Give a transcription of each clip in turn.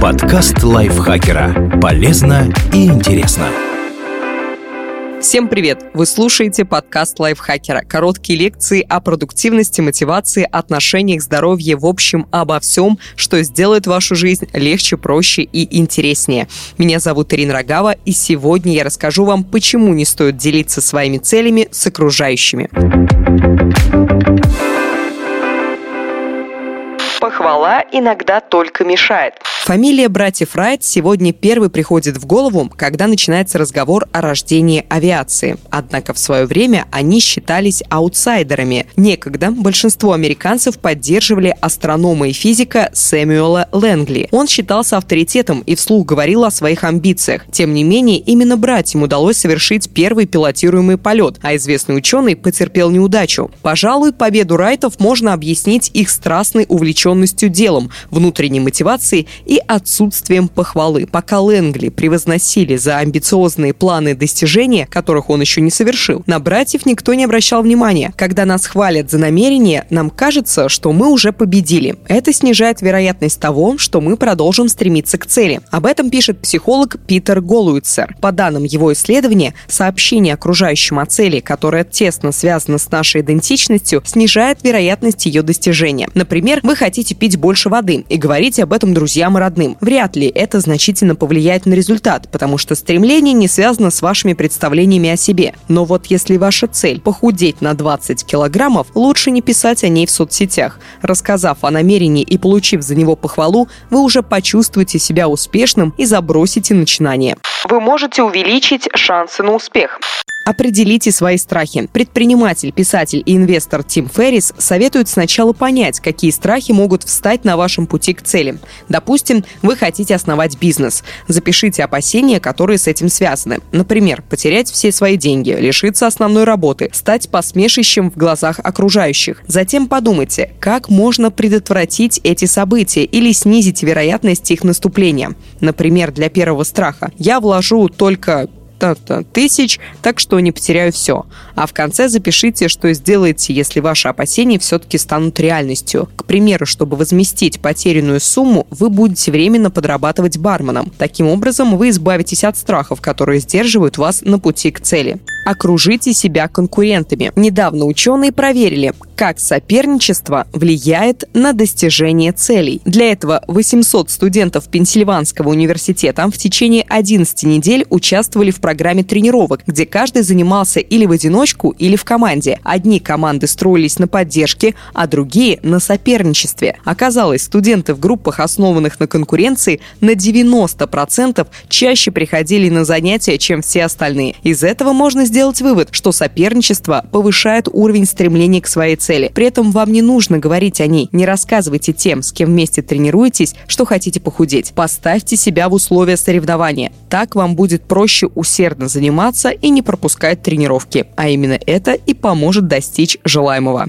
Подкаст лайфхакера. Полезно и интересно. Всем привет! Вы слушаете подкаст лайфхакера. Короткие лекции о продуктивности, мотивации, отношениях, здоровье, в общем, обо всем, что сделает вашу жизнь легче, проще и интереснее. Меня зовут Ирина Рогава, и сегодня я расскажу вам, почему не стоит делиться своими целями с окружающими. Похвала иногда только мешает. Фамилия братьев Райт сегодня первый приходит в голову, когда начинается разговор о рождении авиации. Однако в свое время они считались аутсайдерами. Некогда большинство американцев поддерживали астронома и физика Сэмюэла Лэнгли. Он считался авторитетом и вслух говорил о своих амбициях. Тем не менее, именно братьям удалось совершить первый пилотируемый полет, а известный ученый потерпел неудачу. Пожалуй, победу Райтов можно объяснить их страстной увлеченностью делом, внутренней мотивацией и отсутствием похвалы. Пока Лэнгли превозносили за амбициозные планы достижения, которых он еще не совершил, на братьев никто не обращал внимания. Когда нас хвалят за намерение, нам кажется, что мы уже победили. Это снижает вероятность того, что мы продолжим стремиться к цели. Об этом пишет психолог Питер Голуицер. По данным его исследования, сообщение окружающим о цели, которое тесно связано с нашей идентичностью, снижает вероятность ее достижения. Например, вы хотите пить больше воды и говорите об этом друзьям и родным. Вряд ли это значительно повлияет на результат, потому что стремление не связано с вашими представлениями о себе. Но вот если ваша цель похудеть на 20 килограммов, лучше не писать о ней в соцсетях. Рассказав о намерении и получив за него похвалу, вы уже почувствуете себя успешным и забросите начинание. Вы можете увеличить шансы на успех. Определите свои страхи. Предприниматель, писатель и инвестор Тим Феррис советует сначала понять, какие страхи могут встать на вашем пути к цели. Допустим, вы хотите основать бизнес. Запишите опасения, которые с этим связаны. Например, потерять все свои деньги, лишиться основной работы, стать посмешищем в глазах окружающих. Затем подумайте, как можно предотвратить эти события или снизить вероятность их наступления. Например, для первого страха я вложу только тысяч, так что не потеряю все. А в конце запишите, что сделаете, если ваши опасения все-таки станут реальностью. К примеру, чтобы возместить потерянную сумму, вы будете временно подрабатывать барменом. Таким образом, вы избавитесь от страхов, которые сдерживают вас на пути к цели. Окружите себя конкурентами. Недавно ученые проверили, как соперничество влияет на достижение целей. Для этого 800 студентов Пенсильванского университета в течение 11 недель участвовали в программе тренировок, где каждый занимался или в одиночку, или в команде. Одни команды строились на поддержке, а другие – на соперничестве. Оказалось, студенты в группах, основанных на конкуренции, на 90% чаще приходили на занятия, чем все остальные. Из этого можно сделать сделать вывод, что соперничество повышает уровень стремления к своей цели. При этом вам не нужно говорить о ней. Не рассказывайте тем, с кем вместе тренируетесь, что хотите похудеть. Поставьте себя в условия соревнования. Так вам будет проще усердно заниматься и не пропускать тренировки. А именно это и поможет достичь желаемого.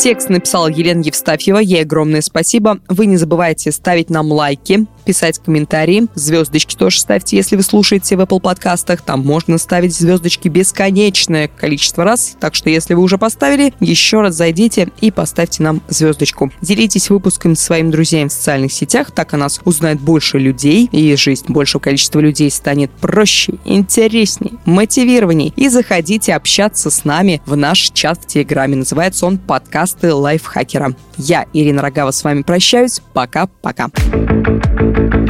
Текст написала Елена Евстафьева. Ей огромное спасибо. Вы не забывайте ставить нам лайки, писать комментарии. Звездочки тоже ставьте, если вы слушаете в Apple подкастах. Там можно ставить звездочки бесконечное количество раз. Так что, если вы уже поставили, еще раз зайдите и поставьте нам звездочку. Делитесь выпуском с своими друзьями в социальных сетях. Так о нас узнает больше людей. И жизнь большего количества людей станет проще, интереснее, мотивированней. И заходите общаться с нами в наш чат в Телеграме. Называется он «Подкасты лайфхакера». Я, Ирина Рогава, с вами прощаюсь. Пока-пока.